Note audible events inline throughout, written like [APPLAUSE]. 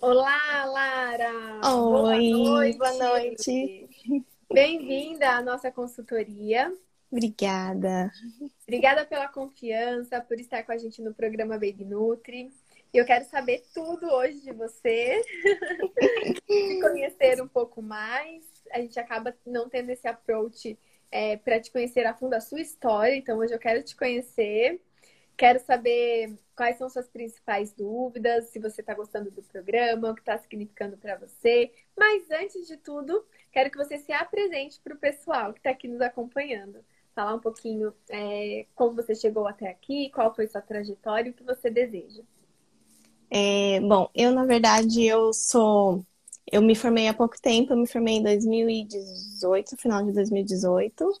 Olá, Lara! Oi, boa noite! Boa noite. Bem-vinda à nossa consultoria. Obrigada. Obrigada pela confiança, por estar com a gente no programa Baby Nutri. Eu quero saber tudo hoje de você, [LAUGHS] te conhecer um pouco mais. A gente acaba não tendo esse approach é, para te conhecer a fundo a sua história, então hoje eu quero te conhecer. Quero saber quais são suas principais dúvidas, se você está gostando do programa, o que está significando para você. Mas antes de tudo, quero que você se apresente para o pessoal que está aqui nos acompanhando. Falar um pouquinho é, como você chegou até aqui, qual foi sua trajetória e o que você deseja. É, bom, eu na verdade eu sou, eu me formei há pouco tempo, eu me formei em 2018, final de 2018, uhum.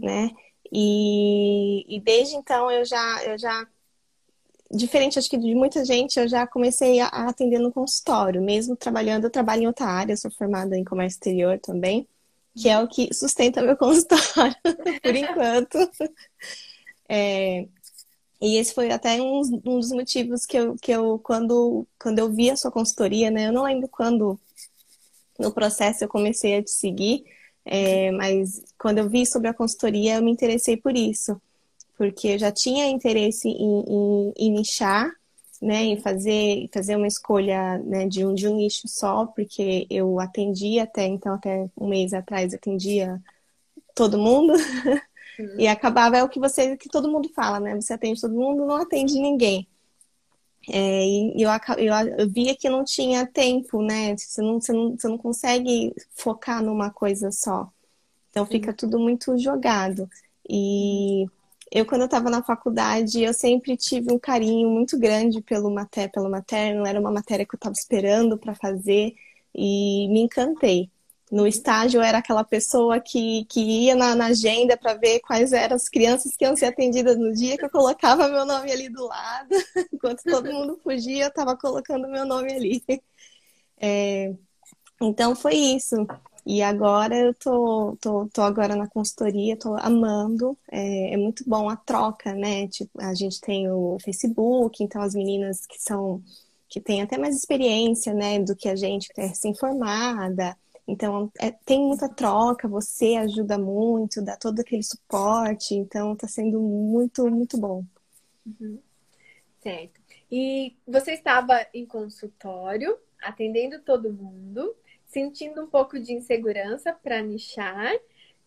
né? E, e desde então eu já, eu já, diferente acho que de muita gente, eu já comecei a, a atender no consultório, mesmo trabalhando, eu trabalho em outra área, sou formada em comércio exterior também, que é o que sustenta meu [LAUGHS] consultório, por enquanto. É, e esse foi até um, um, dos motivos que eu, que eu quando, quando eu vi a sua consultoria, né? Eu não lembro quando no processo eu comecei a te seguir, é, mas quando eu vi sobre a consultoria, eu me interessei por isso, porque eu já tinha interesse em, em, em nichar, né, em fazer, fazer uma escolha né, de, um, de um nicho só, porque eu atendia até então, até um mês atrás, atendia todo mundo. [LAUGHS] Uhum. E acabava é o que você que todo mundo fala, né? Você atende todo mundo, não atende ninguém. É, e eu, eu, eu, via que não tinha tempo, né? Você não, você, não, você não consegue focar numa coisa só. Então fica tudo muito jogado. E eu, quando eu estava na faculdade, eu sempre tive um carinho muito grande pelo, mater, pelo materno. Era uma matéria que eu estava esperando para fazer e me encantei. No estágio, era aquela pessoa que, que ia na, na agenda para ver quais eram as crianças que iam ser atendidas no dia, que eu colocava meu nome ali do lado. [LAUGHS] Enquanto todo mundo fugia, eu estava colocando meu nome ali. [LAUGHS] É, então, foi isso. E agora eu tô, tô, tô agora na consultoria, tô amando. É, é, muito bom a troca, né? Tipo, a gente tem o Facebook, então as meninas que são que têm até mais experiência, né, do que a gente, que é recém-formada, então, é, tem muita troca, você ajuda muito, dá todo aquele suporte, então está sendo muito, muito bom. Uhum. Certo. E você estava em consultório, atendendo todo mundo, sentindo um pouco de insegurança para nichar.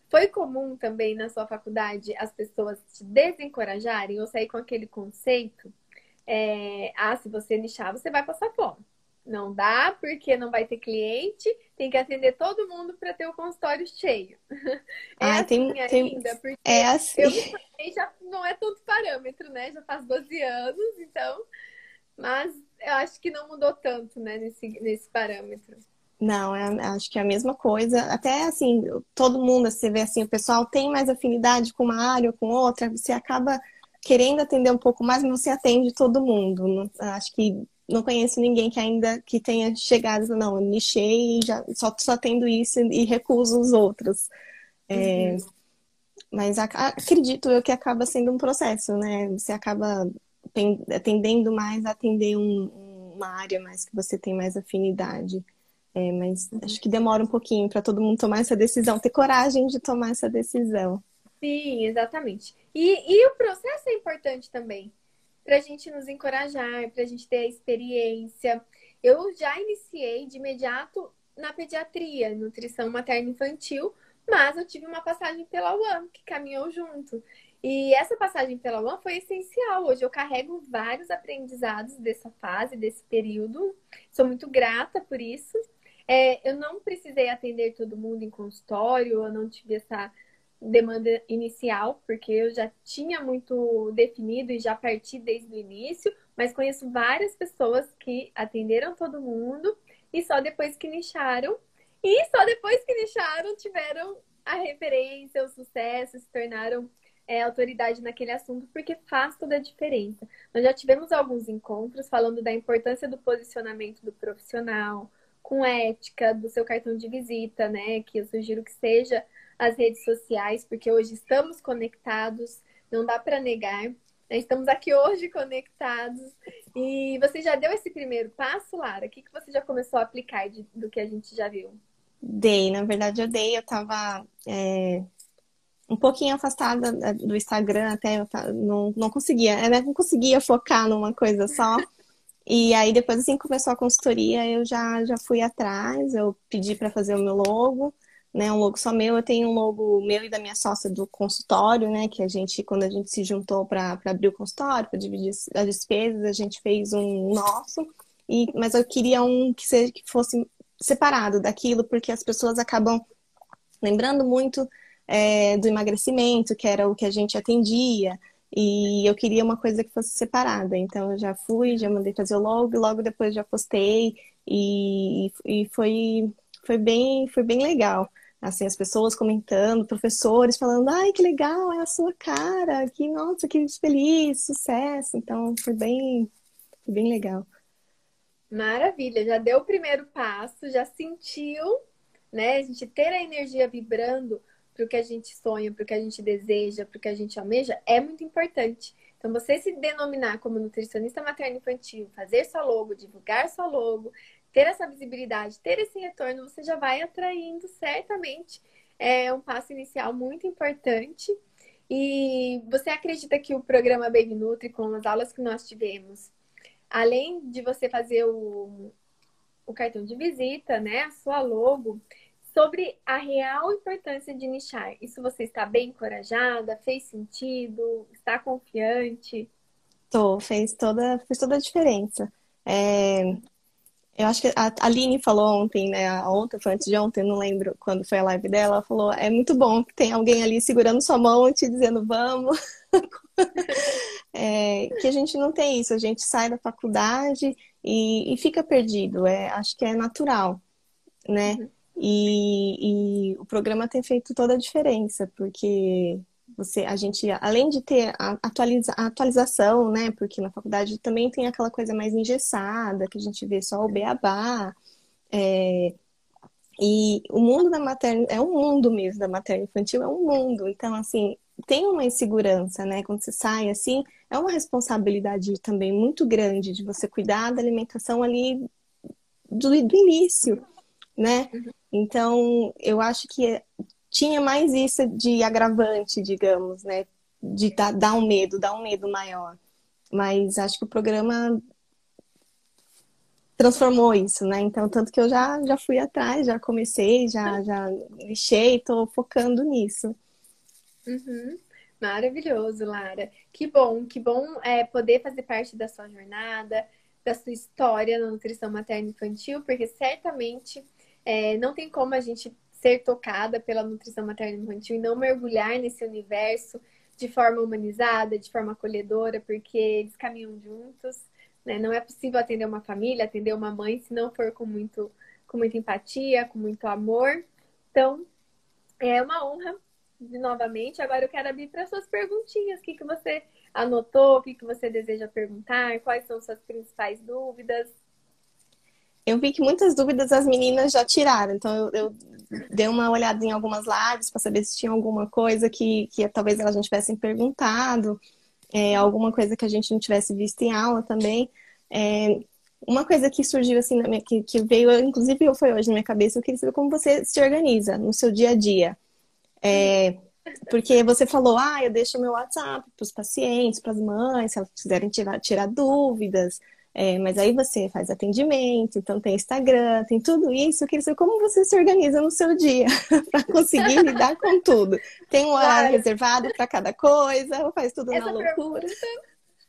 Foi comum também na sua faculdade as pessoas te desencorajarem ou sair com aquele conceito? É, ah, se você nichar, você vai passar fome. Não dá porque não vai ter cliente, tem que atender todo mundo para ter o consultório cheio. [LAUGHS] É ah, assim tem, ainda, tem... porque é assim. eu já não é tanto parâmetro, né? Já faz 12 anos, então. Mas eu acho que não mudou tanto, né, nesse, nesse parâmetro. Não, é, acho que é a mesma coisa. Até assim, todo mundo, você vê assim, o pessoal tem mais afinidade com uma área ou com outra, você acaba querendo atender um pouco mais, mas você atende todo mundo. Acho que não conheço ninguém que ainda que tenha chegado, não, eu nichei já só, só tendo isso e recuso os outros. É. Mas a, acredito eu que acaba sendo um processo, né? Você acaba tendendo mais atender um, uma área mais que você tem mais afinidade. É, mas acho que demora um pouquinho para todo mundo tomar essa decisão, ter coragem de tomar essa decisão. Sim, exatamente. E, e o processo é importante também para a gente nos encorajar, para a gente ter a experiência. Eu já iniciei de imediato na pediatria, nutrição materno-infantil, mas eu tive uma passagem pela UAM, que caminhou junto. E essa passagem pela UAM foi essencial. Hoje eu carrego vários aprendizados dessa fase, desse período. Sou muito grata por isso. É, eu não precisei atender todo mundo em consultório, eu não tive essa demanda inicial, porque eu já tinha muito definido e já parti desde o início, mas conheço várias pessoas que atenderam todo mundo e só depois que nicharam. E só depois que nicharam tiveram a referência, o sucesso, se tornaram é, autoridade naquele assunto, porque faz toda a diferença. Nós já tivemos alguns encontros falando da importância do posicionamento do profissional, com ética, do seu cartão de visita, né? Que eu sugiro que seja as redes sociais, porque hoje estamos conectados, não dá para negar. Estamos aqui hoje conectados. E você já deu esse primeiro passo, Lara? O que, que você já começou a aplicar de, do que a gente já viu? Dei, na verdade eu dei. Eu estava é, um pouquinho afastada do Instagram, até eu não, não conseguia, né? não conseguia focar numa coisa só. E aí depois assim começou a consultoria, eu já já fui atrás, eu pedi para fazer o meu logo, né, um logo só meu, eu tenho um logo meu e da minha sócia do consultório, né, que a gente quando a gente se juntou para abrir o consultório, para dividir as despesas, a gente fez um nosso. E mas eu queria um que seja que fosse separado daquilo, porque as pessoas acabam lembrando muito é, do emagrecimento, que era o que a gente atendia, e eu queria uma coisa que fosse separada. Então eu já fui, já mandei fazer o logo, logo depois já postei, e, e foi, foi, bem, foi bem legal. Assim, as pessoas comentando, professores falando, ai, que legal, é a sua cara, que, nossa, que feliz, sucesso. Então, foi bem, foi bem legal. Maravilha, já deu o primeiro passo, já sentiu, né? A gente ter a energia vibrando para o que a gente sonha, para o que a gente deseja, para o que a gente almeja, é muito importante. Então, você se denominar como nutricionista materno-infantil, fazer sua logo, divulgar sua logo, ter essa visibilidade, ter esse retorno, você já vai atraindo certamente. É um passo inicial muito importante. E você acredita que o programa Baby Nutri, com as aulas que nós tivemos, além de você fazer o, o cartão de visita, né, a sua logo, sobre a real importância de nichar. Isso você está bem encorajada? Fez sentido? Está confiante? Tô, fez toda, fez toda a diferença. É, eu acho que a Aline falou ontem, né? Ontem, foi antes de ontem, não lembro quando foi a live dela. Ela falou: é muito bom que tem alguém ali segurando sua mão e te dizendo vamos. [LAUGHS] é, que a gente não tem isso, a gente sai da faculdade e, e fica perdido. É, acho que é natural, né? Uhum. E, e, o programa tem feito toda a diferença, porque você, a gente, além de ter a, atualiza, a atualização, né? Porque na faculdade também tem aquela coisa mais engessada, que a gente vê só o beabá. É, e o mundo da materna é um mundo mesmo, da materna infantil é um mundo. Então, assim, tem uma insegurança, né? Quando você sai assim, é uma responsabilidade também muito grande de você cuidar da alimentação ali do, do início, né? Uhum. Então, eu acho que tinha mais isso de agravante, digamos, né? De dar, dar um medo, dar um medo maior. Mas acho que o programa transformou isso, né? Então, tanto que eu já, já fui atrás, já comecei, já, já lixei, tô focando nisso. Uhum. Maravilhoso, Lara. Que bom, que bom é, poder fazer parte da sua jornada, da sua história na nutrição materna infantil, porque certamente é, não tem como a gente ser tocada pela nutrição materna infantil e não mergulhar nesse universo de forma humanizada, de forma acolhedora, porque eles caminham juntos. Né? Não é possível atender uma família, atender uma mãe, se não for com muito, com muita empatia, com muito amor. Então, é uma honra novamente. Agora eu quero abrir para suas perguntinhas. O que, que você anotou? O que, que você deseja perguntar? Quais são suas principais dúvidas? Eu vi que muitas dúvidas as meninas já tiraram, então eu, eu dei uma olhada em algumas lives para saber se tinha alguma coisa que, que talvez elas não tivessem perguntado, é, alguma coisa que a gente não tivesse visto em aula também. É, uma coisa que surgiu assim, minha, que, que, veio, inclusive foi hoje na minha cabeça, eu queria saber como você se organiza no seu dia a dia. É, porque você falou, ah, eu deixo meu WhatsApp para os pacientes, para as mães, se elas quiserem tirar, tirar dúvidas. É, mas aí você faz atendimento, então tem Instagram, tem tudo isso. Eu queria saber como você se organiza no seu dia [LAUGHS] para conseguir lidar com tudo. Tem um horário claro. reservado para cada coisa, ou faz tudo Essa na loucura?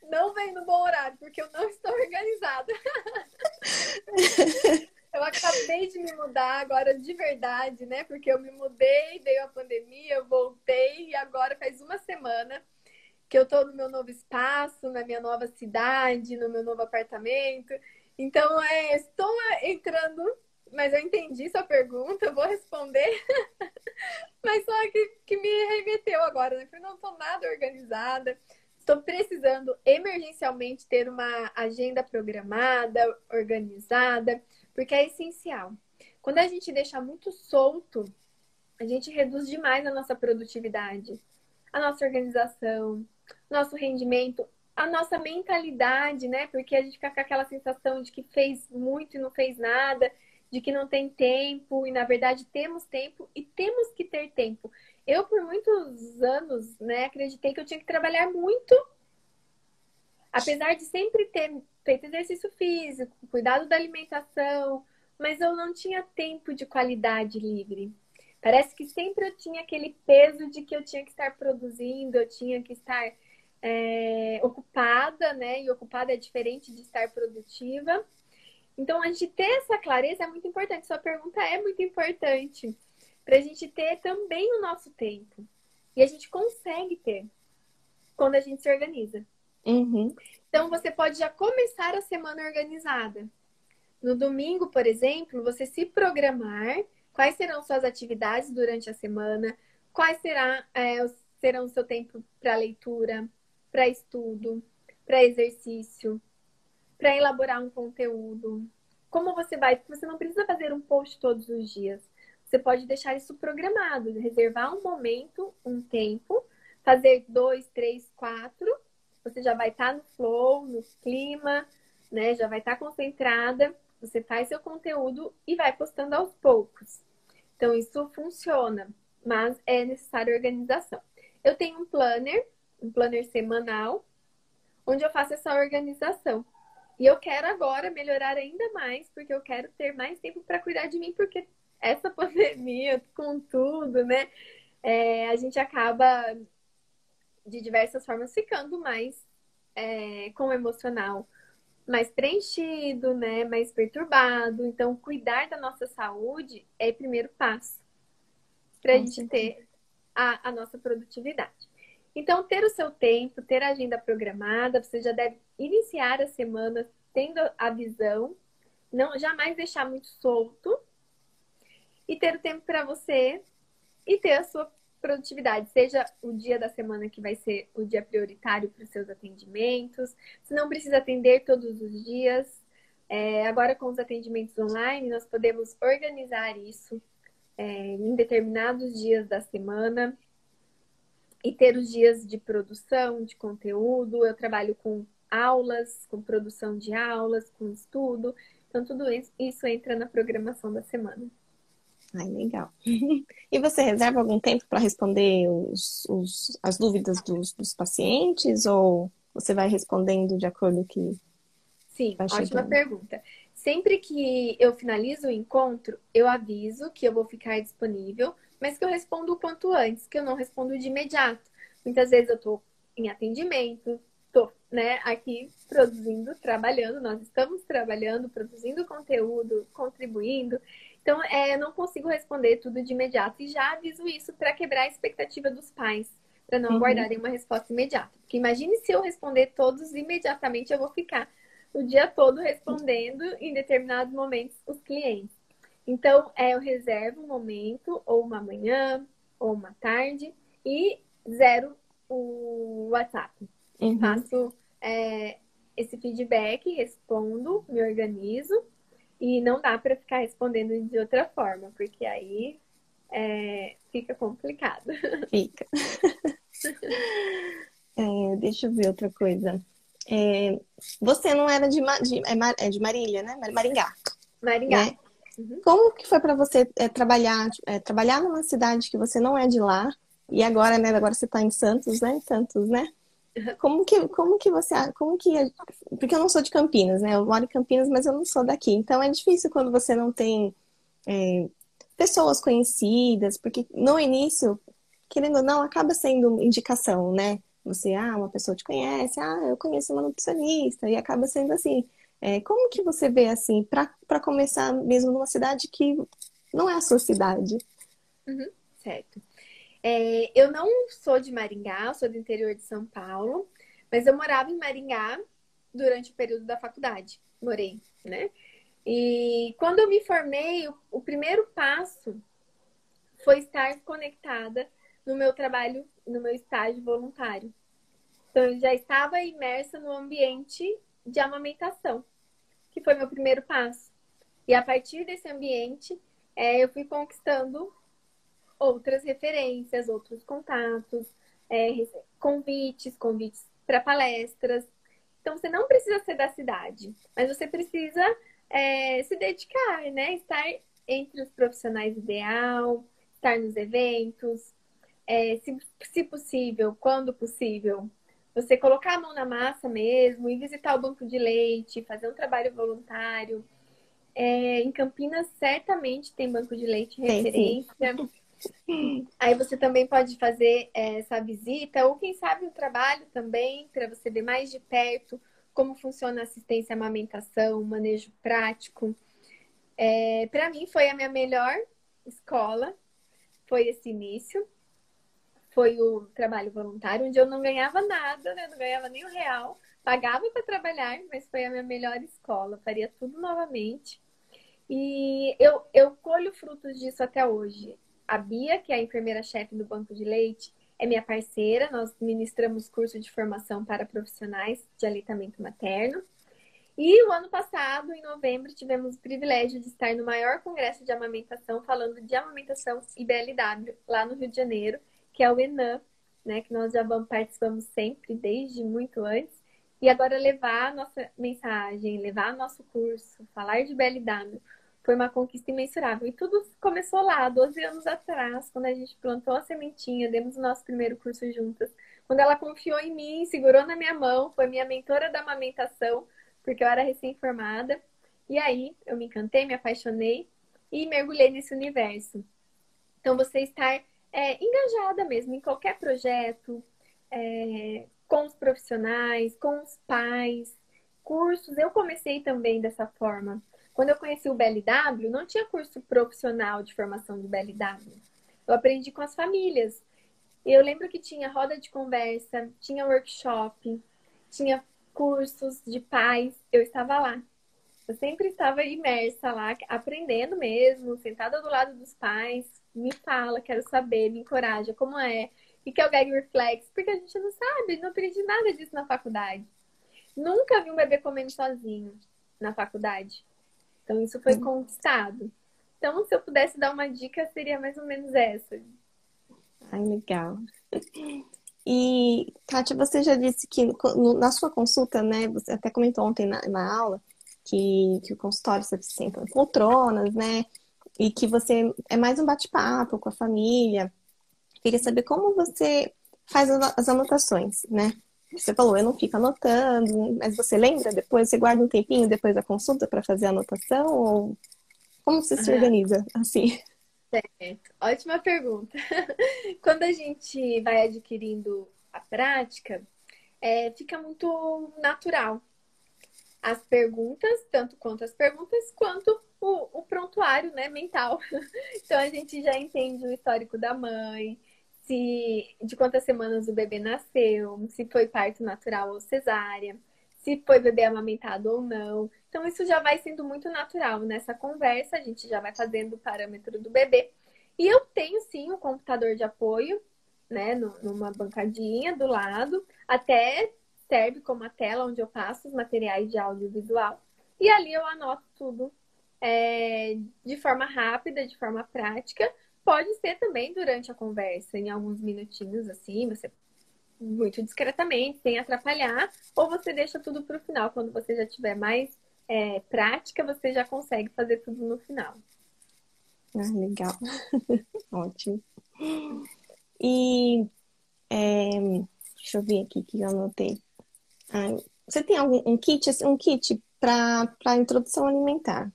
Não vem no bom horário, porque eu não estou organizada. [LAUGHS] eu acabei de me mudar agora de verdade, né? Porque eu me mudei, veio a pandemia, eu voltei e agora faz uma semana que eu estou no meu novo espaço, na minha nova cidade, no meu novo apartamento. Então, é, estou entrando, mas eu entendi sua pergunta, eu vou responder. [LAUGHS] mas só que, que me remeteu agora, né? Porque não estou nada organizada. Estou precisando emergencialmente ter uma agenda programada, organizada, porque é essencial. Quando a gente deixa muito solto, a gente reduz demais a nossa produtividade, a nossa organização, nosso rendimento, a nossa mentalidade, né? Porque a gente fica com aquela sensação de que fez muito e não fez nada, de que não tem tempo, e na verdade temos tempo e temos que ter tempo. Eu, por muitos anos, né, acreditei que eu tinha que trabalhar muito, apesar de sempre ter feito exercício físico, cuidado da alimentação, mas eu não tinha tempo de qualidade livre. Parece que sempre eu tinha aquele peso de que eu tinha que estar produzindo, eu tinha que estar é, ocupada, né? E ocupada é diferente de estar produtiva. Então, a gente ter essa clareza é muito importante. Sua pergunta é muito importante para a gente ter também o nosso tempo. E a gente consegue ter quando a gente se organiza. Uhum. Então, você pode já começar a semana organizada. No domingo, por exemplo, você se programar quais serão suas atividades durante a semana, quais será, é, serão o seu tempo para leitura, para estudo, para exercício, para elaborar um conteúdo. Como você vai? Porque você não precisa fazer um post todos os dias. Você pode deixar isso programado, reservar um momento, um tempo, fazer dois, três, quatro. Você já vai estar tá no flow, no clima, né? Já vai estar tá concentrada. Você faz seu conteúdo e vai postando aos poucos. Então, isso funciona, mas é necessária organização. Eu tenho um planner, um planner semanal, onde eu faço essa organização. E eu quero agora melhorar ainda mais, porque eu quero ter mais tempo para cuidar de mim, porque essa [LAUGHS] pandemia, com tudo, né? É, a gente acaba, de diversas formas, ficando mais é, com o emocional mais preenchido, né? Mais perturbado. Então, cuidar da nossa saúde é o primeiro passo para a gente ter a, a nossa produtividade. Então, ter o seu tempo, ter a agenda programada, você já deve iniciar a semana tendo a visão, não jamais deixar muito solto e ter o tempo para você e ter a sua produtividade, seja o dia da semana que vai ser o dia prioritário para os seus atendimentos, se não precisa atender todos os dias. É, agora, com os atendimentos online, nós podemos organizar isso é, em determinados dias da semana e ter os dias de produção de conteúdo. Eu trabalho com aulas, com produção de aulas, com estudo. Então, tudo isso entra na programação da semana. Ai, legal. [LAUGHS] E você reserva algum tempo para responder os, os, as dúvidas dos, dos, pacientes ou você vai respondendo de acordo com que. Sim, ótima pergunta. Sempre que eu finalizo o encontro, eu aviso que eu vou ficar disponível, mas que eu respondo o quanto antes, que eu não respondo de imediato. Muitas vezes eu estou em atendimento, estou né, aqui produzindo, trabalhando, nós estamos trabalhando, produzindo conteúdo, contribuindo. Então, é, eu não consigo responder tudo de imediato e já aviso isso para quebrar a expectativa dos pais, para não uhum. aguardarem uma resposta imediata. Porque imagine se eu responder todos imediatamente, eu vou ficar o dia todo respondendo em determinados momentos os clientes. Então, é, eu reservo um momento, ou uma manhã, ou uma tarde, e zero o WhatsApp. Uhum. Faço é, esse feedback, respondo, me organizo e não dá para ficar respondendo de outra forma, porque aí é, fica complicado. [LAUGHS] Fica. [LAUGHS] é, deixa eu ver outra coisa. É, você não era de, de, é, é de Marília, né? Maringá. Maringá. Né? Uhum. Como que foi para você é, trabalhar, é, trabalhar numa cidade que você não é de lá e agora, né? Agora você está em Santos, né? Santos, né? Como que, como que você. Como que. Porque eu não sou de Campinas, né? Eu moro em Campinas, mas eu não sou daqui. Então é difícil quando você não tem é, pessoas conhecidas, porque no início, querendo ou não, acaba sendo indicação, né? Você, ah, uma pessoa te conhece, ah, eu conheço uma nutricionista, e acaba sendo assim. É, como que você vê assim, para começar mesmo numa cidade que não é a sua cidade? Uhum, certo. É, eu não sou de Maringá, sou do interior de São Paulo, mas eu morava em Maringá durante o período da faculdade. Morei, né? E quando eu me formei, o, primeiro passo foi estar conectada no meu trabalho, no meu estágio voluntário. Então, eu já estava imersa no ambiente de amamentação, que foi meu primeiro passo. E a partir desse ambiente, é, eu fui conquistando outras referências, outros contatos, é, convites, convites para palestras. Então, você não precisa ser da cidade, mas você precisa é, se dedicar, né? Estar entre os profissionais ideal, estar nos eventos, é, se, se possível, quando possível, você colocar a mão na massa mesmo e visitar o banco de leite, fazer um trabalho voluntário. É, em Campinas, certamente tem banco de leite referência. Aí você também pode fazer é, essa visita, ou quem sabe um trabalho também, para você ver mais de perto como funciona a assistência à amamentação, manejo prático. É, para mim, foi a minha melhor escola, foi esse início. Foi o trabalho voluntário, onde eu não ganhava nada, né? não ganhava nem um real. Pagava para trabalhar, mas foi a minha melhor escola. Faria tudo novamente. E eu, eu colho frutos disso até hoje. A Bia, que é a enfermeira-chefe do Banco de Leite, é minha parceira. Nós ministramos curso de formação para profissionais de aleitamento materno. E o ano passado, em novembro, tivemos o privilégio de estar no maior congresso de amamentação, falando de amamentação e BLW, lá no Rio de Janeiro, que é o ENAM, né, que nós já vamos, participamos sempre, desde muito antes. E agora levar a nossa mensagem, levar nosso curso, falar de BLW, foi uma conquista imensurável. E tudo começou lá, 12 anos atrás, quando a gente plantou a sementinha, demos o nosso primeiro curso juntas. Quando ela confiou em mim, segurou na minha mão, foi minha mentora da amamentação, porque eu era recém-formada. E aí eu me encantei, me apaixonei e mergulhei nesse universo. Então, você estar é, engajada mesmo em qualquer projeto, é, com os profissionais, com os pais, cursos. Eu comecei também dessa forma. Quando eu conheci o BLW, não tinha curso profissional de formação do BLW. Eu aprendi com as famílias. Eu lembro que tinha roda de conversa, tinha workshop, tinha cursos de pais. Eu estava lá. Eu sempre estava imersa lá, aprendendo mesmo, sentada do lado dos pais. Me fala, quero saber, me encoraja, como é? E que é o gag reflex? Porque a gente não sabe, não aprendi nada disso na faculdade. Nunca vi um bebê comendo sozinho na faculdade. Então, isso foi uhum. conquistado. Então, se eu pudesse dar uma dica, seria mais ou menos essa. Ai, legal. E, Kátia, você já disse que na sua consulta, né, você até comentou ontem na, na aula, que, que o consultório você senta em poltronas, né, e que você é mais um bate-papo com a família. Queria saber como você faz as anotações, né? Você falou, eu não fico anotando, mas você lembra depois? Você guarda um tempinho depois da consulta para fazer a anotação? Ou como você se organiza assim? Certo, ótima pergunta. [LAUGHS] Quando a gente vai adquirindo a prática, é, fica muito natural. As perguntas, tanto quanto as perguntas, quanto o, o prontuário né, mental. [LAUGHS] Então a gente já entende o histórico da mãe, se de quantas semanas o bebê nasceu, se foi parto natural ou cesárea, se foi bebê amamentado ou não. Então, isso já vai sendo muito natural nessa conversa, a gente já vai fazendo o parâmetro do bebê. E eu tenho sim um computador de apoio, né, numa bancadinha do lado, até serve como a tela onde eu passo os materiais de audiovisual. E ali eu anoto tudo é, de forma rápida, de forma prática, Pode ser também durante a conversa, em alguns minutinhos assim, você muito discretamente, sem atrapalhar, ou você deixa tudo para o final, quando você já tiver mais é, prática, você já consegue fazer tudo no final. Ah, legal. [LAUGHS] Ótimo. E é, deixa eu ver aqui que eu anotei. Ah, você tem algum um kit, assim, um kit para introdução alimentar?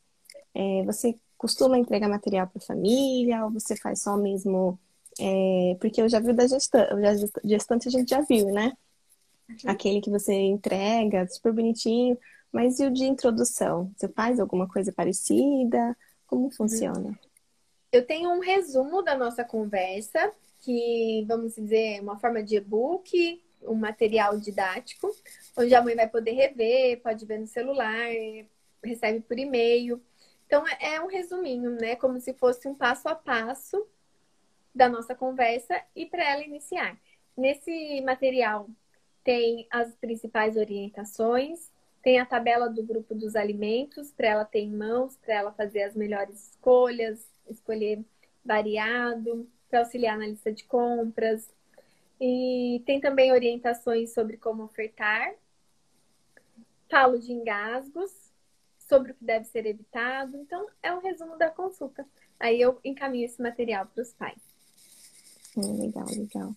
É, você costuma entregar material para a família ou você faz só mesmo. É, porque eu já vi da gestante, gestante a gente já viu, né? Uhum. Aquele que você entrega, super bonitinho. Mas e o de introdução? Você faz alguma coisa parecida? Como uhum. funciona? Eu tenho um resumo da nossa conversa, que vamos dizer, uma forma de e-book, um material didático, onde a mãe vai poder rever, pode ver no celular, recebe por e-mail. Então, é, é um resuminho, né? Como se fosse um passo a passo da nossa conversa e para ela iniciar. Nesse material tem as principais orientações, tem a tabela do grupo dos alimentos para ela ter em mãos, para ela fazer as melhores escolhas, escolher variado, para auxiliar na lista de compras. E tem também orientações sobre como ofertar. Falo de engasgos, sobre o que deve ser evitado. Então, é um resumo da consulta. Aí eu encaminho esse material para os pais. Hum, legal, legal.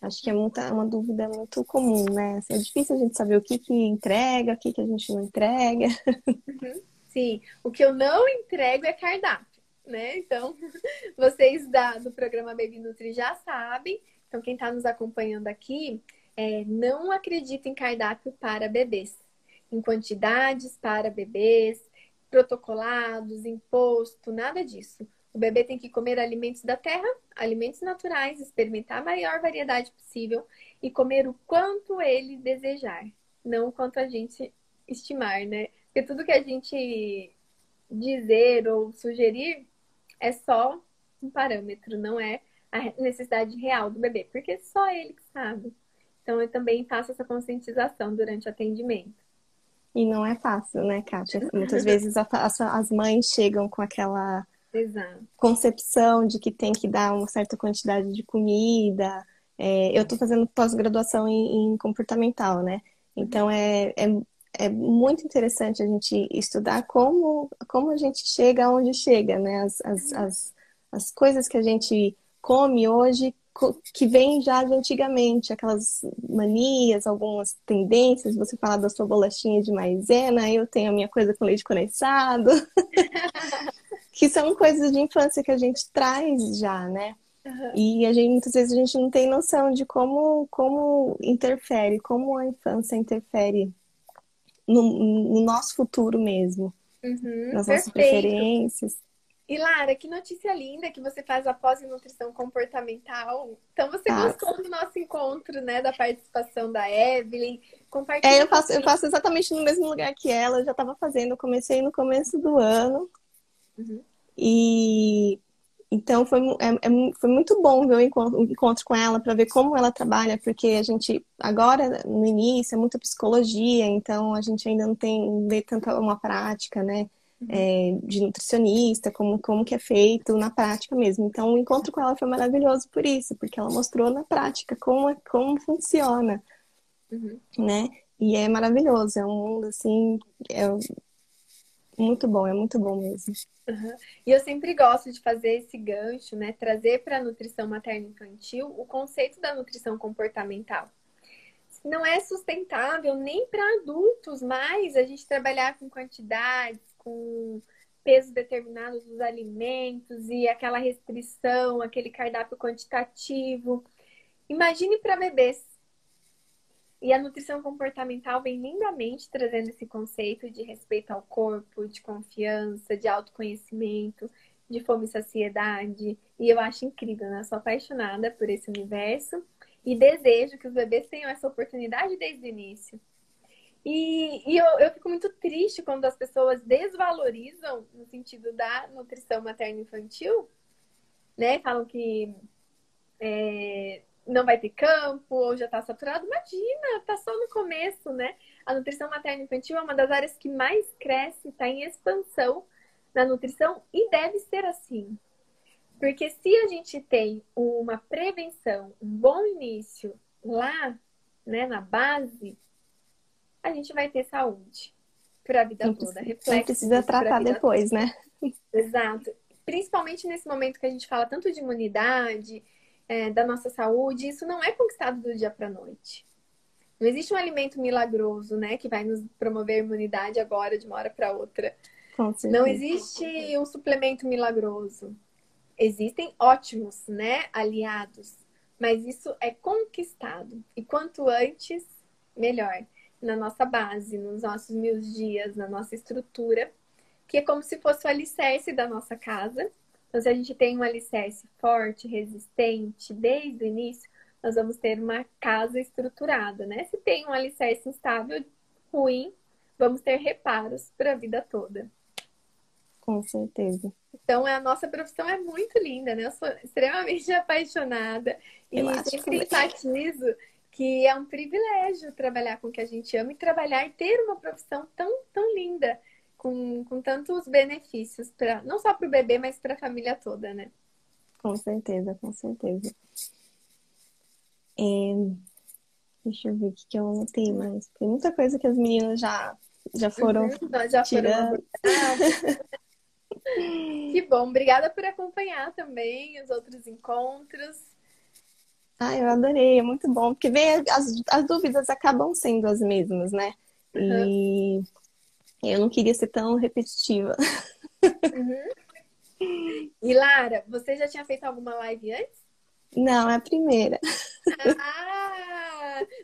Acho que é muita, uma dúvida muito comum, né? Assim, é difícil a gente saber o que, que entrega, o que, que a gente não entrega. [LAUGHS] Uhum. Sim, o que eu não entrego é cardápio, né? Então, [LAUGHS] vocês da, do programa Baby Nutri já sabem. Então, quem está nos acompanhando aqui, é, não acredita em cardápio para bebês, em quantidades para bebês, protocolados, imposto, nada disso. O bebê tem que comer alimentos da terra, alimentos naturais, experimentar a maior variedade possível e comer o quanto ele desejar, não o quanto a gente estimar, né? Porque tudo que a gente dizer ou sugerir é só um parâmetro, não é a necessidade real do bebê, porque só ele que sabe. Então eu também faço essa conscientização durante o atendimento. E não é fácil, né, Kátia? Muitas vezes as mães chegam com aquela Exato. concepção de que tem que dar uma certa quantidade de comida. É, eu estou fazendo pós-graduação em, em, comportamental, né? Então é, é, é, muito interessante a gente estudar como, como a gente chega aonde chega, né? As, as, as, as coisas que a gente come hoje que vem já de antigamente, aquelas manias, algumas tendências. Você fala da sua bolachinha de maisena, eu tenho a minha coisa com leite condensado. [LAUGHS] que são coisas de infância que a gente traz já, né? Uhum. E a gente, muitas vezes a gente não tem noção de como, como interfere, como a infância interfere no, no nosso futuro mesmo. Uhum, nas nossas preferências. E Lara, que notícia linda que você faz a pós-nutrição comportamental. Então você ah. gostou do nosso encontro, né? Da participação da Evelyn. Compartilha é, eu faço, eu faço exatamente no mesmo lugar que ela, eu já estava fazendo, eu comecei no começo do ano. Uhum. E então foi, é, é, foi muito bom ver o encontro, o encontro com ela para ver como ela trabalha, porque a gente agora no início é muita psicologia, então a gente ainda não tem vê tanta uma prática, né? Uhum. É, de nutricionista, como, como que é feito na prática mesmo. Então o encontro com ela foi maravilhoso por isso, porque ela mostrou na prática como, como funciona, uhum. né? E é maravilhoso, é um mundo assim, é, muito bom, é muito bom mesmo. Uhum. E eu sempre gosto de fazer esse gancho, né? Trazer para a nutrição materno-infantil o conceito da nutrição comportamental. Não é sustentável nem para adultos mais a gente trabalhar com quantidades, com peso determinado dos alimentos e aquela restrição, aquele cardápio quantitativo. Imagine para bebês e a nutrição comportamental vem lindamente trazendo esse conceito de respeito ao corpo, de confiança, de autoconhecimento, de fome e saciedade. E eu acho incrível, né? Eu sou apaixonada por esse universo e desejo que os bebês tenham essa oportunidade desde o início. E, e eu, eu, fico muito triste quando as pessoas desvalorizam no sentido da nutrição materno-infantil, né? Falam que é, não vai ter campo ou já está saturado. Imagina, está só no começo, né? A nutrição materna infantil é uma das áreas que mais cresce, está em expansão na nutrição e deve ser assim. Porque se a gente tem uma prevenção, um bom início lá, né, na base, a gente vai ter saúde para a vida não toda. Reflexo não precisa tratar depois, toda. né? Exato. Principalmente nesse momento que a gente fala tanto de imunidade, é, da nossa saúde, isso não é conquistado do dia para a noite. Não existe um alimento milagroso, né, que vai nos promover imunidade agora, de uma hora para outra. Não existe um suplemento milagroso. Existem ótimos, né, aliados, mas isso é conquistado. E quanto antes, melhor. Na nossa base, nos nossos mil dias, na nossa estrutura, que é como se fosse o alicerce da nossa casa então, se a gente tem um alicerce forte, resistente, desde o início, nós vamos ter uma casa estruturada, né? Se tem um alicerce instável, ruim, vamos ter reparos para a vida toda. Com certeza. Então, a nossa profissão é muito linda, né? Eu sou extremamente [LAUGHS] apaixonada e sempre enfatizo que é um privilégio trabalhar com o que a gente ama e trabalhar e ter uma profissão tão, tão linda com, com tantos benefícios, pra, não só para o bebê, mas para a família toda, né? Com certeza, com certeza. É... Deixa eu ver o que eu anotei mais. Tem muita coisa que as meninas já, já foram uhum, já tirando. Foram... [LAUGHS] que bom, obrigada por acompanhar também os outros encontros. Ah, eu adorei, é muito bom, porque vem as, as dúvidas acabam sendo as mesmas, né? Uhum. E eu não queria ser tão repetitiva. Uhum. E Lara, você já tinha feito alguma live antes? Não, é a primeira. Ah,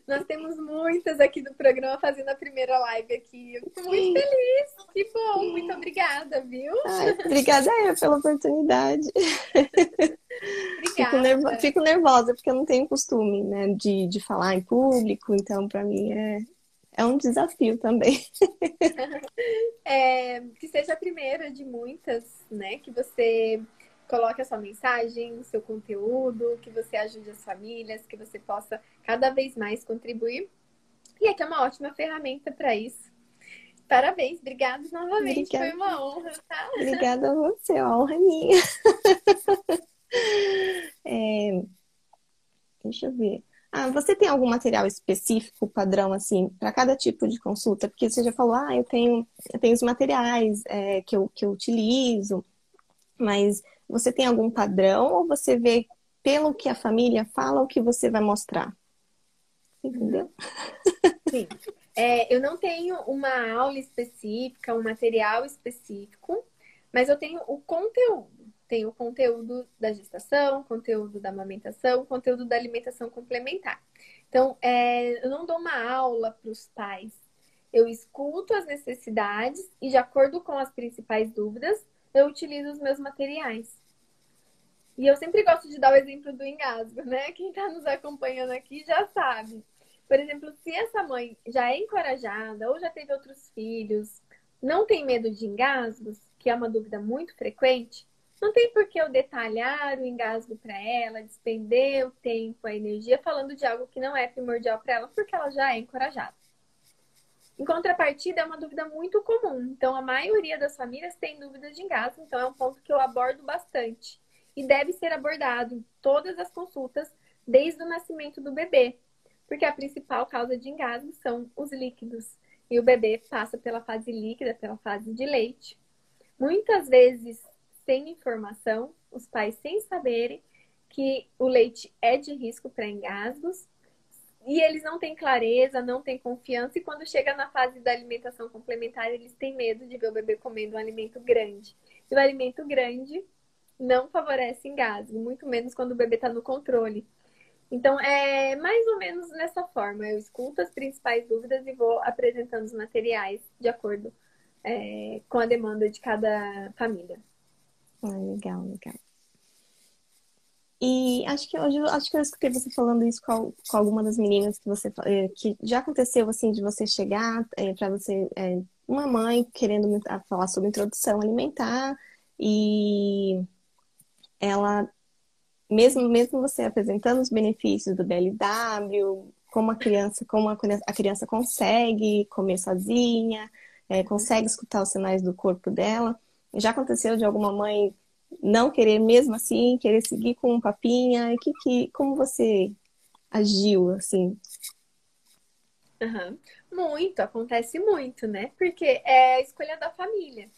nós temos muitas aqui do programa fazendo a primeira live aqui. Eu fico muito feliz. Que bom, muito obrigada, viu? Ai, obrigada eu pela oportunidade. Fico, nervo... Fico, nervosa porque eu não tenho costume, né, de, de falar em público, então para mim é, é um desafio também. [LAUGHS] é, que seja a primeira de muitas, né? Que você coloque a sua mensagem, o seu conteúdo, que você ajude as famílias, que você possa cada vez mais contribuir. E aqui é uma ótima ferramenta para isso. Parabéns, obrigada novamente, Obrigada. foi uma honra, tá? Obrigada a você, a honra minha. [LAUGHS] é... Deixa eu ver. Ah, você tem algum material específico, padrão, assim, para cada tipo de consulta? Porque você já falou, ah, eu tenho, eu tenho os materiais é, que, eu, que eu utilizo, mas você tem algum padrão ou você vê pelo que a família fala o que você vai mostrar? Entendeu? Sim. É, eu não tenho uma aula específica, um material específico, mas eu tenho o conteúdo tem o conteúdo da gestação, conteúdo da amamentação, conteúdo da alimentação complementar. Então, é, eu não dou uma aula para os pais. Eu escuto as necessidades e, de acordo com as principais dúvidas, eu utilizo os meus materiais. E eu sempre gosto de dar o exemplo do engasgo, né? Quem está nos acompanhando aqui já sabe. Por exemplo, se essa mãe já é encorajada ou já teve outros filhos, não tem medo de engasgos, que é uma dúvida muito frequente, não tem por que eu detalhar o engasgo para ela, despender o tempo, a energia, falando de algo que não é primordial para ela, porque ela já é encorajada. Em contrapartida, é uma dúvida muito comum. Então, a maioria das famílias tem dúvidas de engasgo, então é um ponto que eu abordo bastante. E deve ser abordado em todas as consultas, desde o nascimento do bebê, porque a principal causa de engasgo são os líquidos. E o bebê passa pela fase líquida, pela fase de leite. Muitas vezes sem informação, os pais sem saberem que o leite é de risco para engasgos e eles não têm clareza, não têm confiança, e quando chega na fase da alimentação complementar, eles têm medo de ver o bebê comendo um alimento grande. E o alimento grande não favorece engasgo, muito menos quando o bebê está no controle. Então, é mais ou menos nessa forma. Eu escuto as principais dúvidas e vou apresentando os materiais de acordo é, com a demanda de cada família. Ah, legal, legal. E acho que hoje acho que eu escutei você falando isso com, com alguma das meninas que você eh, que já aconteceu assim de você chegar é, para você é, uma mãe querendo falar sobre introdução alimentar e ela mesmo mesmo você apresentando os benefícios do BLW, como a criança como a a criança consegue comer sozinha, é, consegue escutar os sinais do corpo dela já aconteceu de alguma mãe não querer mesmo assim, querer seguir com um papinha? Que, que, como você agiu assim? Uhum. Muito, acontece muito, né? Porque é a escolha da família.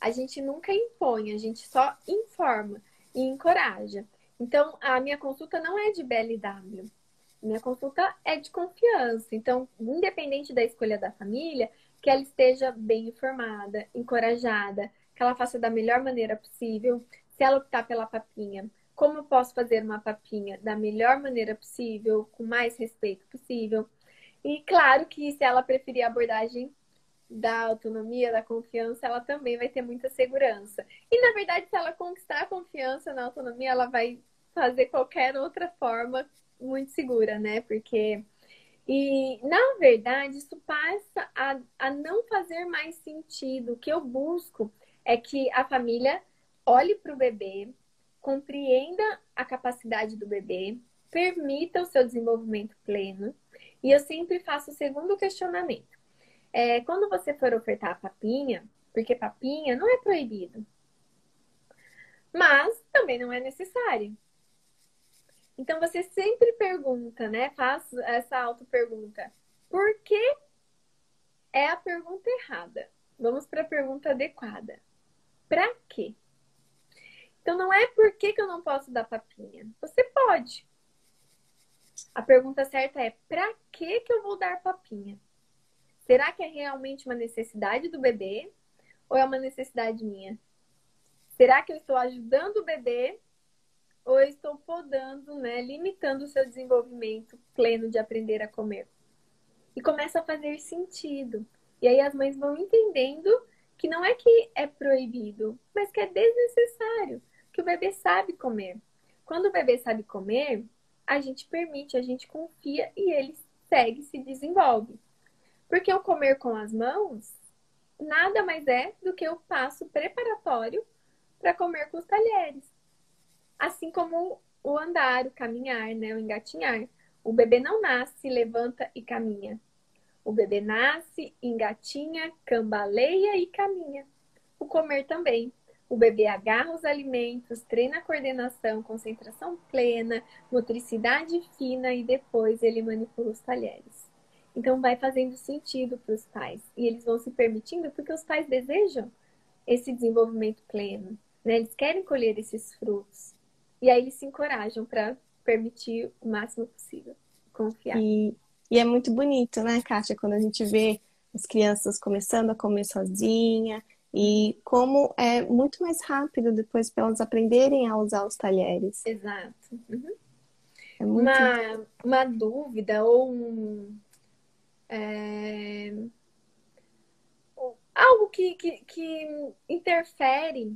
A gente nunca impõe, a gente só informa e encoraja. Então, a minha consulta não é de BLW. Minha consulta é de confiança. Então, independente da escolha da família, que ela esteja bem informada, encorajada, que ela faça da melhor maneira possível. Se ela optar pela papinha, como eu posso fazer uma papinha da melhor maneira possível, com mais respeito possível. E claro que se ela preferir a abordagem da autonomia, da confiança, ela também vai ter muita segurança. E na verdade, se ela conquistar a confiança na autonomia, ela vai fazer qualquer outra forma muito segura, né? Porque e, na verdade, isso passa a, a não fazer mais sentido. O que eu busco é que a família olhe para o bebê, compreenda a capacidade do bebê, permita o seu desenvolvimento pleno. E eu sempre faço o segundo questionamento. É, quando você for ofertar a papinha, porque papinha não é proibido, mas também não é necessário. Então você sempre pergunta, né? Faz essa auto-pergunta. Por que é a pergunta errada? Vamos para a pergunta adequada. Para quê? Então não é por que, que eu não posso dar papinha. Você pode. A pergunta certa é: para que, que eu vou dar papinha? Será que é realmente uma necessidade do bebê ou é uma necessidade minha? Será que eu estou ajudando o bebê ou eu estou podando, né, limitando o seu desenvolvimento pleno de aprender a comer? E começa a fazer sentido. E aí as mães vão entendendo que não é que é proibido, mas que é desnecessário, que o bebê sabe comer. Quando o bebê sabe comer, a gente permite, a gente confia e ele segue, se desenvolve. Porque o comer com as mãos nada mais é do que o passo preparatório para comer com os talheres. Assim como o andar, o caminhar, né, o engatinhar. O bebê não nasce, levanta e caminha. O bebê nasce, engatinha, cambaleia e caminha. O comer também. O bebê agarra os alimentos, treina a coordenação, concentração plena, motricidade fina e depois ele manipula os talheres. Então vai fazendo sentido para os pais e eles vão se permitindo porque os pais desejam esse desenvolvimento pleno, né? Eles querem colher esses frutos e aí eles se encorajam para permitir o máximo possível, confiar. E, e é muito bonito, né, Kátia, quando a gente vê as crianças começando a comer sozinha, e como é muito mais rápido depois para elas aprenderem a usar os talheres. Exato. Uhum. É muito... uma, uma dúvida ou um, é... algo que, que, que interfere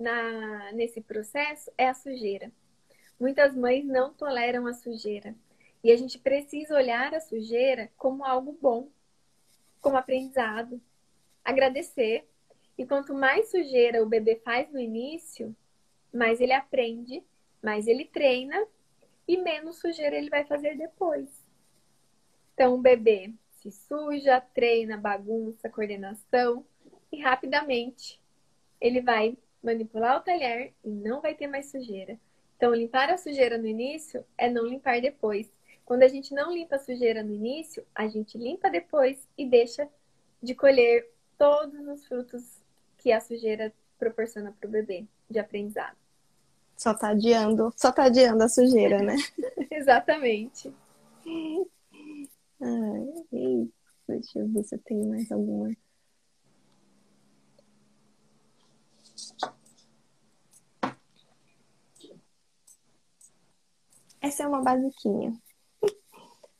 na, nesse processo é a sujeira. Muitas mães não toleram a sujeira. E a gente precisa olhar a sujeira como algo bom, como aprendizado. Agradecer e quanto mais sujeira o bebê faz no início, mais ele aprende, mais ele treina e menos sujeira ele vai fazer depois. Então, o bebê se suja, treina, bagunça, coordenação e rapidamente ele vai manipular o talher e não vai ter mais sujeira. Então, limpar a sujeira no início é não limpar depois. Quando a gente não limpa a sujeira no início, a gente limpa depois e deixa de colher todos os frutos que a sujeira proporciona para o bebê de aprendizado. Só tá adiando, só tá adiando a sujeira, né? [LAUGHS] Exatamente. Ai, deixa eu ver se eu tenho mais alguma. Essa é uma basiquinha.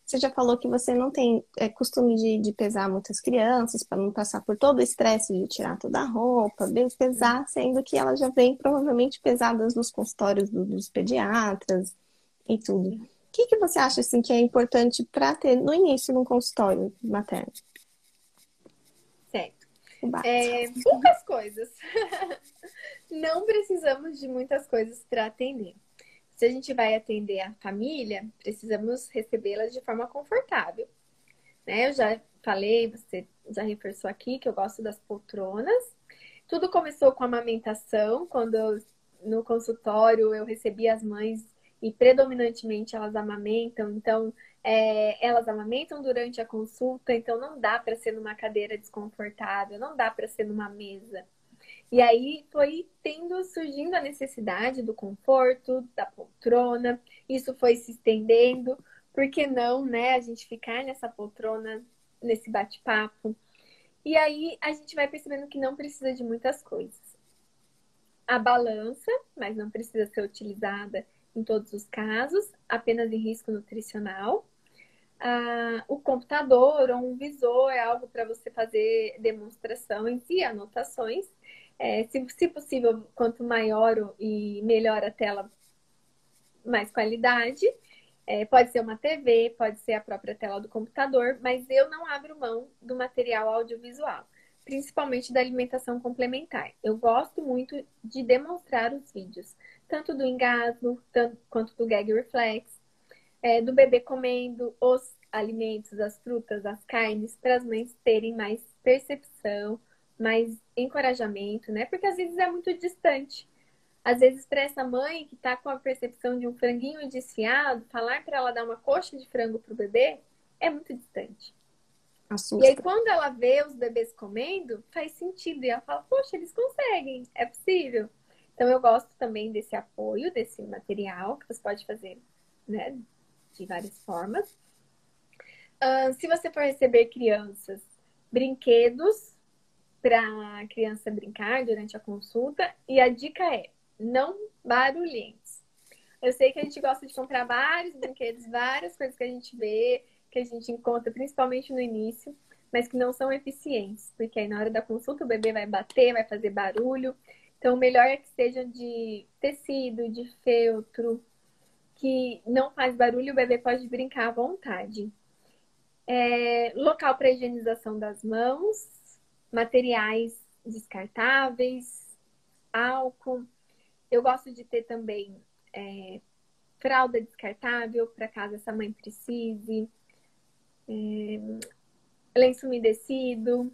Você já falou que você não tem é, costume de, de, pesar muitas crianças para não passar por todo o estresse de tirar toda a roupa, pesar, sendo que elas já vêm provavelmente pesadas nos consultórios do, dos pediatras e tudo. O que, que você acha assim, que é importante para ter no início no consultório materno? Certo. É, poucas coisas. [LAUGHS] não precisamos de muitas coisas para atender se a gente vai atender a família, precisamos recebê-las de forma confortável. Né? Eu já falei, você já reforçou aqui que eu gosto das poltronas. Tudo começou com a amamentação, quando eu, no consultório eu recebi as mães e predominantemente elas amamentam, então é, elas amamentam durante a consulta, então não dá para ser numa cadeira desconfortável, não dá para ser numa mesa. E aí foi tendo, surgindo a necessidade do conforto, da poltrona, isso foi se estendendo, por que não, né, a gente ficar nessa poltrona, nesse bate-papo? E aí a gente vai percebendo que não precisa de muitas coisas. A balança, mas não precisa ser utilizada em todos os casos, apenas em risco nutricional. Ah, o computador ou um visor é algo para você fazer demonstrações e anotações. É, se, se possível, quanto maior e melhor a tela, mais qualidade. É, pode ser uma TV, pode ser a própria tela do computador, mas eu não abro mão do material audiovisual, principalmente da alimentação complementar. Eu gosto muito de demonstrar os vídeos, tanto do engasgo tanto, quanto do gag reflex, é, do bebê comendo os alimentos, as frutas, as carnes, para as mães terem mais percepção mais encorajamento, né? Porque às vezes é muito distante. Às vezes, para essa mãe que está com a percepção de um franguinho desfiado, falar para ela dar uma coxa de frango para o bebê é muito distante. Assusta. E aí, quando ela vê os bebês comendo, faz sentido. E ela fala, poxa, eles conseguem, é possível. Então, eu gosto também desse apoio, desse material, que você pode fazer né, de várias formas. Uh, se você for receber crianças, brinquedos para a criança brincar durante a consulta. E a dica é não barulhentos. Eu sei que a gente gosta de comprar vários brinquedos, várias coisas que a gente vê, que a gente encontra principalmente no início, mas que não são eficientes, porque aí na hora da consulta o bebê vai bater, vai fazer barulho. Então, o melhor é que seja de tecido, de feltro, que não faz barulho, o bebê pode brincar à vontade. É, local para higienização das mãos, materiais descartáveis, álcool. Eu gosto de ter também é, fralda descartável para caso essa mãe precise, é, lenço umedecido.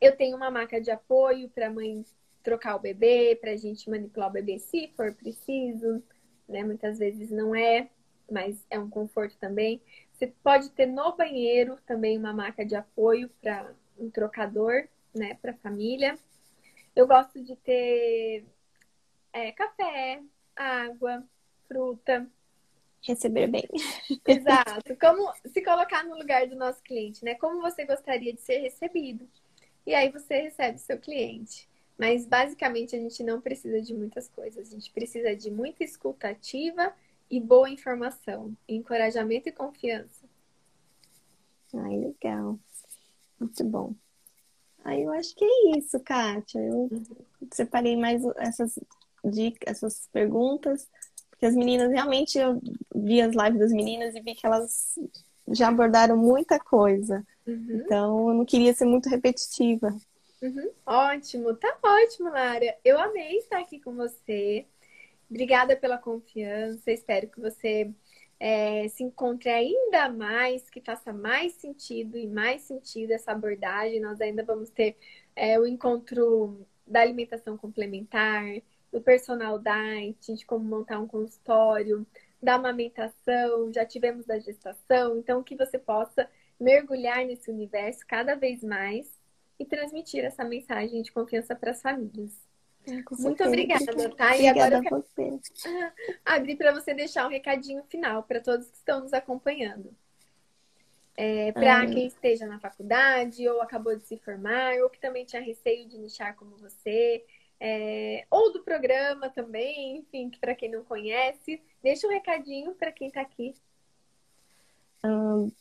Eu tenho uma maca de apoio para a mãe trocar o bebê, para a gente manipular o bebê se for preciso. Né? Muitas vezes não é, mas é um conforto também. Você pode ter no banheiro também uma maca de apoio para um trocador, né, para a família. Eu gosto de ter é, café, água, fruta. Receber bem. Exato. Como se colocar no lugar do nosso cliente, né? Como você gostaria de ser recebido? E aí você recebe seu cliente. Mas basicamente a gente não precisa de muitas coisas. A gente precisa de muita escuta ativa e boa informação, encorajamento e confiança. Ai, legal. Muito bom. Aí eu acho que é isso, Kátia. Eu separei mais essas dicas, essas perguntas, porque as meninas realmente eu vi as lives das meninas e vi que elas já abordaram muita coisa. Uhum. Então eu não queria ser muito repetitiva. Uhum. Ótimo, tá ótimo, Lara. Eu amei estar aqui com você. Obrigada pela confiança. Espero que você é, se encontre ainda mais, que faça mais sentido e mais sentido essa abordagem. Nós ainda vamos ter é, o encontro da alimentação complementar, do personal diet, de como montar um consultório, da amamentação, já tivemos da gestação. Então, que você possa mergulhar nesse universo cada vez mais e transmitir essa mensagem de confiança para as famílias. É, Muito obrigada, tá? E agora eu quero [LAUGHS] abrir para você deixar um recadinho final para todos que estão nos acompanhando. É, para quem esteja na faculdade, ou acabou de se formar, ou que também tinha receio de nichar como você, é, ou do programa também, enfim, para quem não conhece, deixa um recadinho para quem está aqui. Um,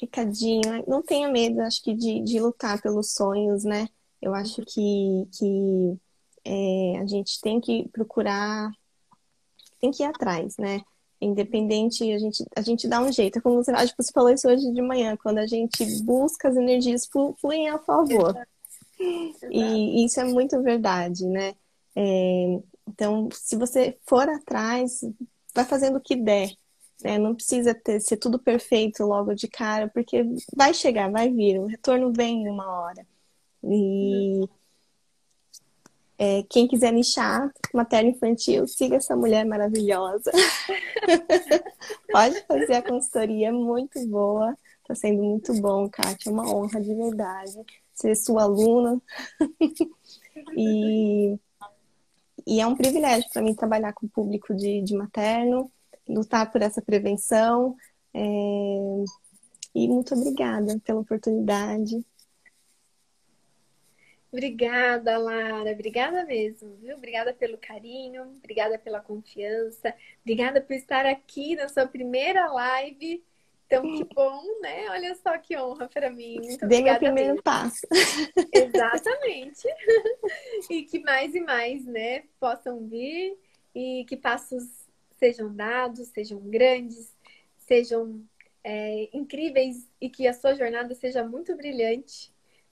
recadinho, não tenha medo, acho que, de, de lutar pelos sonhos, né? Eu acho que, que é, a gente tem que procurar, tem que ir atrás, né? Independente, a gente, a gente dá um jeito. É como você, acho que você falou isso hoje de manhã, quando a gente busca as energias fluem a favor. Exato. E isso é muito verdade, né? É, então, se você for atrás, vai fazendo o que der. Né? Não precisa ter, ser tudo perfeito logo de cara, porque vai chegar, vai vir, o retorno vem em uma hora. E, é, quem quiser nichar materno infantil, siga essa mulher maravilhosa. [LAUGHS] Pode fazer a consultoria, é muito boa. Está sendo muito bom, Kátia. É uma honra de verdade ser sua aluna. [LAUGHS] e, e é um privilégio para mim trabalhar com o público de, de materno, lutar por essa prevenção. É... E muito obrigada pela oportunidade. Obrigada, Lara. Obrigada mesmo, viu? Obrigada pelo carinho, obrigada pela confiança, obrigada por estar aqui na sua primeira live. Então, que bom, né? Olha só que honra para mim. Muito Dei meu primeiro mesmo. passo. Exatamente. [LAUGHS] e que mais e mais, né, possam vir e que passos sejam dados, sejam grandes, sejam é, incríveis e que a sua jornada seja muito brilhante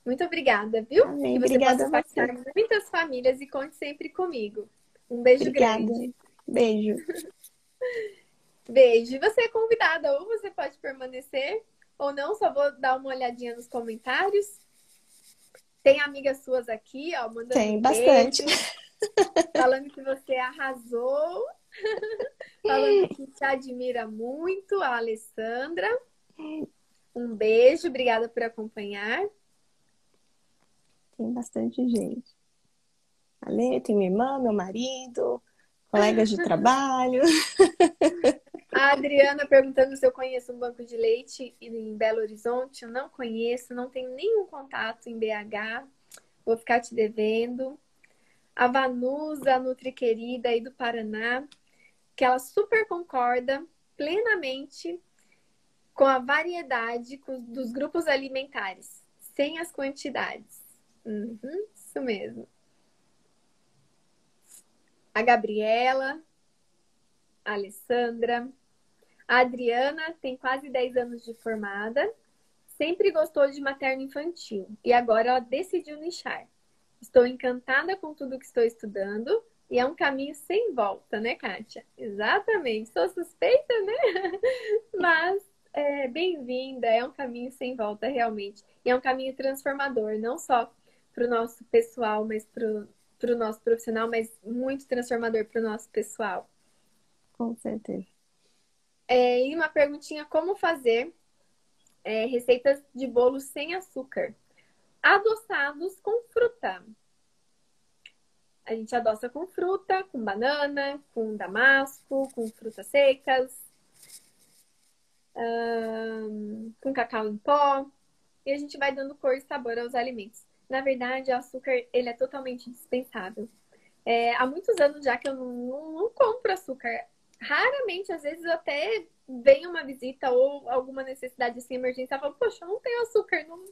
muito obrigada, viu? Amém. Que você obrigada possa impactar muitas famílias e conte sempre comigo. Um beijo obrigada. grande. Beijo. [LAUGHS] Beijo. E você é convidada, ou você pode permanecer, ou não, só vou dar uma olhadinha nos comentários. Tem amigas suas aqui, ó, mandando Tem, bastante. [LAUGHS] falando que você arrasou, [LAUGHS] falando que te admira muito, a Alessandra. Um beijo, obrigada por acompanhar. Tem bastante gente. Ale, tem minha irmã, meu marido, colegas de [LAUGHS] trabalho. A Adriana perguntando se eu conheço um banco de leite em Belo Horizonte. Eu não conheço, não tenho nenhum contato em BH. Vou ficar te devendo. A Vanusa, a Nutri Querida aí do Paraná, que ela super concorda plenamente com a variedade dos grupos alimentares, sem as quantidades. Uhum, isso mesmo. A Gabriela, a Alessandra, a Adriana tem quase 10 anos de formada, sempre gostou de materno infantil e agora ela decidiu nichar. Estou encantada com tudo que estou estudando e é um caminho sem volta, né, Kátia? Exatamente. Sou suspeita, né? [LAUGHS] Mas é, bem-vinda, é um caminho sem volta, realmente. E é um caminho transformador, não só para o nosso pessoal, mas para o nosso profissional, mas muito transformador para o nosso pessoal. Com certeza. É, e uma perguntinha: como fazer é, receitas de bolo sem açúcar? Adoçados com fruta. A gente adoça com fruta, com banana, com damasco, com frutas secas, com cacau em pó. E a gente vai dando cor e sabor aos alimentos. Na verdade, o açúcar ele é totalmente dispensável. É, há muitos anos já que eu não, não, não compro açúcar. Raramente, às vezes, eu até vem uma visita ou alguma necessidade assim, emergência, eu falo, poxa, não tem açúcar, não,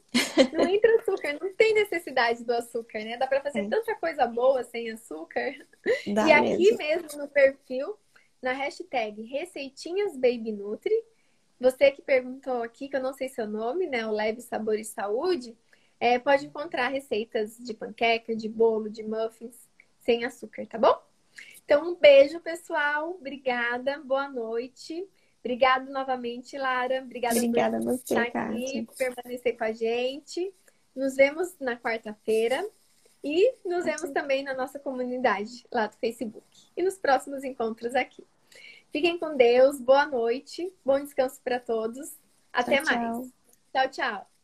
não entra açúcar, não tem necessidade do açúcar, né? Dá para fazer é. tanta coisa boa sem açúcar. [LAUGHS] Dá e aqui mesmo no perfil, na hashtag Receitinhas Baby Nutri, você que perguntou aqui, que eu não sei seu nome, né? O Leve Sabor e Saúde, é, pode encontrar receitas de panqueca, de bolo, de muffins sem açúcar, tá bom? Então, um beijo, pessoal. Obrigada. Boa noite. Obrigada novamente, Lara. Obrigada, Obrigada por você, estar aqui, por permanecer com a gente. Nos vemos na quarta-feira e nos vemos também na nossa comunidade lá do Facebook e nos próximos encontros aqui. Fiquem com Deus, boa noite, bom descanso para todos. Até tchau, mais. Tchau, tchau. tchau.